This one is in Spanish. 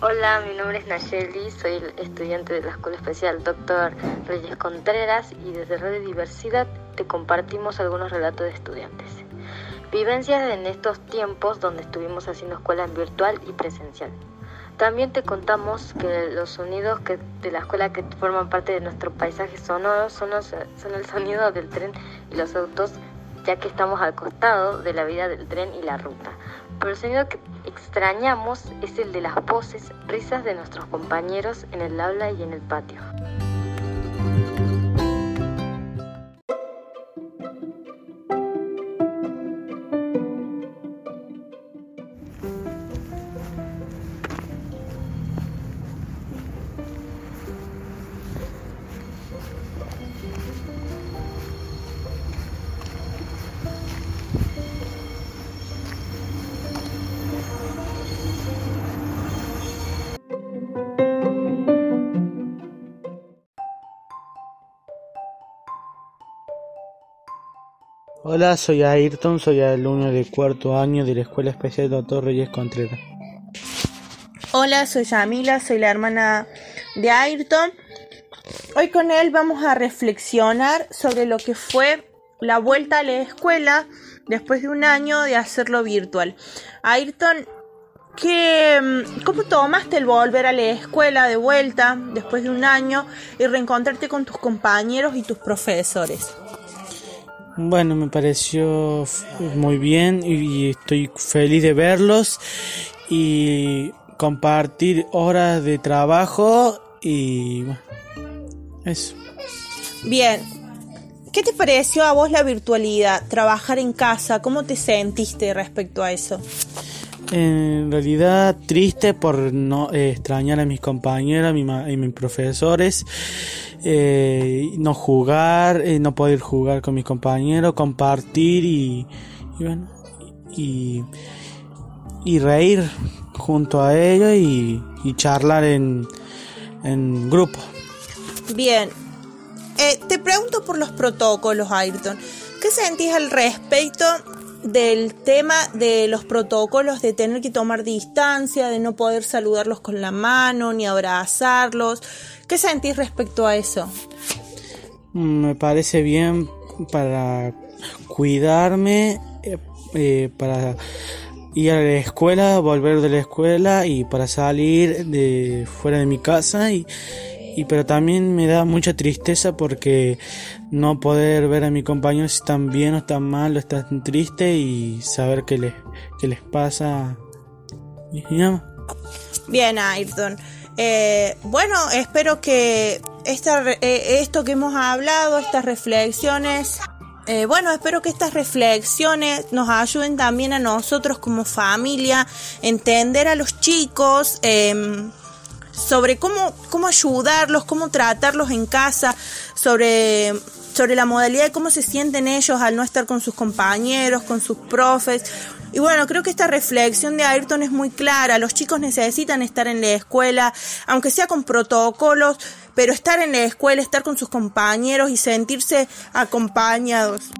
Hola, mi nombre es Nayeli, soy estudiante de la Escuela Especial Dr. Reyes Contreras y desde Radio Diversidad te compartimos algunos relatos de estudiantes. Vivencias en estos tiempos donde estuvimos haciendo escuela virtual y presencial. También te contamos que los sonidos que de la escuela que forman parte de nuestro paisaje sonoro son, son el sonido del tren y los autos, ya que estamos al costado de la vida del tren y la ruta. Pero el sonido que extrañamos es el de las voces, risas de nuestros compañeros en el aula y en el patio. Hola, soy Ayrton, soy alumno de cuarto año de la Escuela Especial Doctor Reyes Contreras. Hola, soy Yamila, soy la hermana de Ayrton. Hoy con él vamos a reflexionar sobre lo que fue la vuelta a la escuela después de un año de hacerlo virtual. Ayrton, ¿qué, mm, ¿cómo tomaste el volver a la escuela de vuelta después de un año y reencontrarte con tus compañeros y tus profesores? Bueno, me pareció muy bien y estoy feliz de verlos y compartir horas de trabajo y eso. Bien, ¿qué te pareció a vos la virtualidad, trabajar en casa? ¿Cómo te sentiste respecto a eso? En realidad triste por no eh, extrañar a mis compañeros y mis profesores eh, no jugar, eh, no poder jugar con mis compañeros, compartir y, bueno, y, reír junto a ellos y, charlar en, en grupo. Bien, te pregunto por los protocolos, Ayrton. ¿Qué sentís al respecto del tema de los protocolos de tener que tomar distancia, de no poder saludarlos con la mano ni abrazarlos? ¿Qué sentís respecto a eso? Me parece bien para cuidarme, eh, eh, para ir a la escuela, volver de la escuela y para salir de fuera de mi casa y, pero también me da mucha tristeza porque no poder ver a mi compañero si están bien o están mal o están tristes y saber qué les, qué les pasa. Bien, Ayrton. Eh, bueno, espero que esta, eh, esto que hemos hablado, estas reflexiones, eh, bueno, espero que estas reflexiones nos ayuden también a nosotros como familia, entender a los chicos em, sobre cómo, cómo ayudarlos, cómo tratarlos en casa, sobre sobre la modalidad de cómo se sienten ellos al no estar con sus compañeros, con sus profes. Y bueno, creo que esta reflexión de Ayrton es muy clara. Los chicos necesitan estar en la escuela, aunque sea con protocolos, pero estar en la escuela, estar con sus compañeros y sentirse acompañados.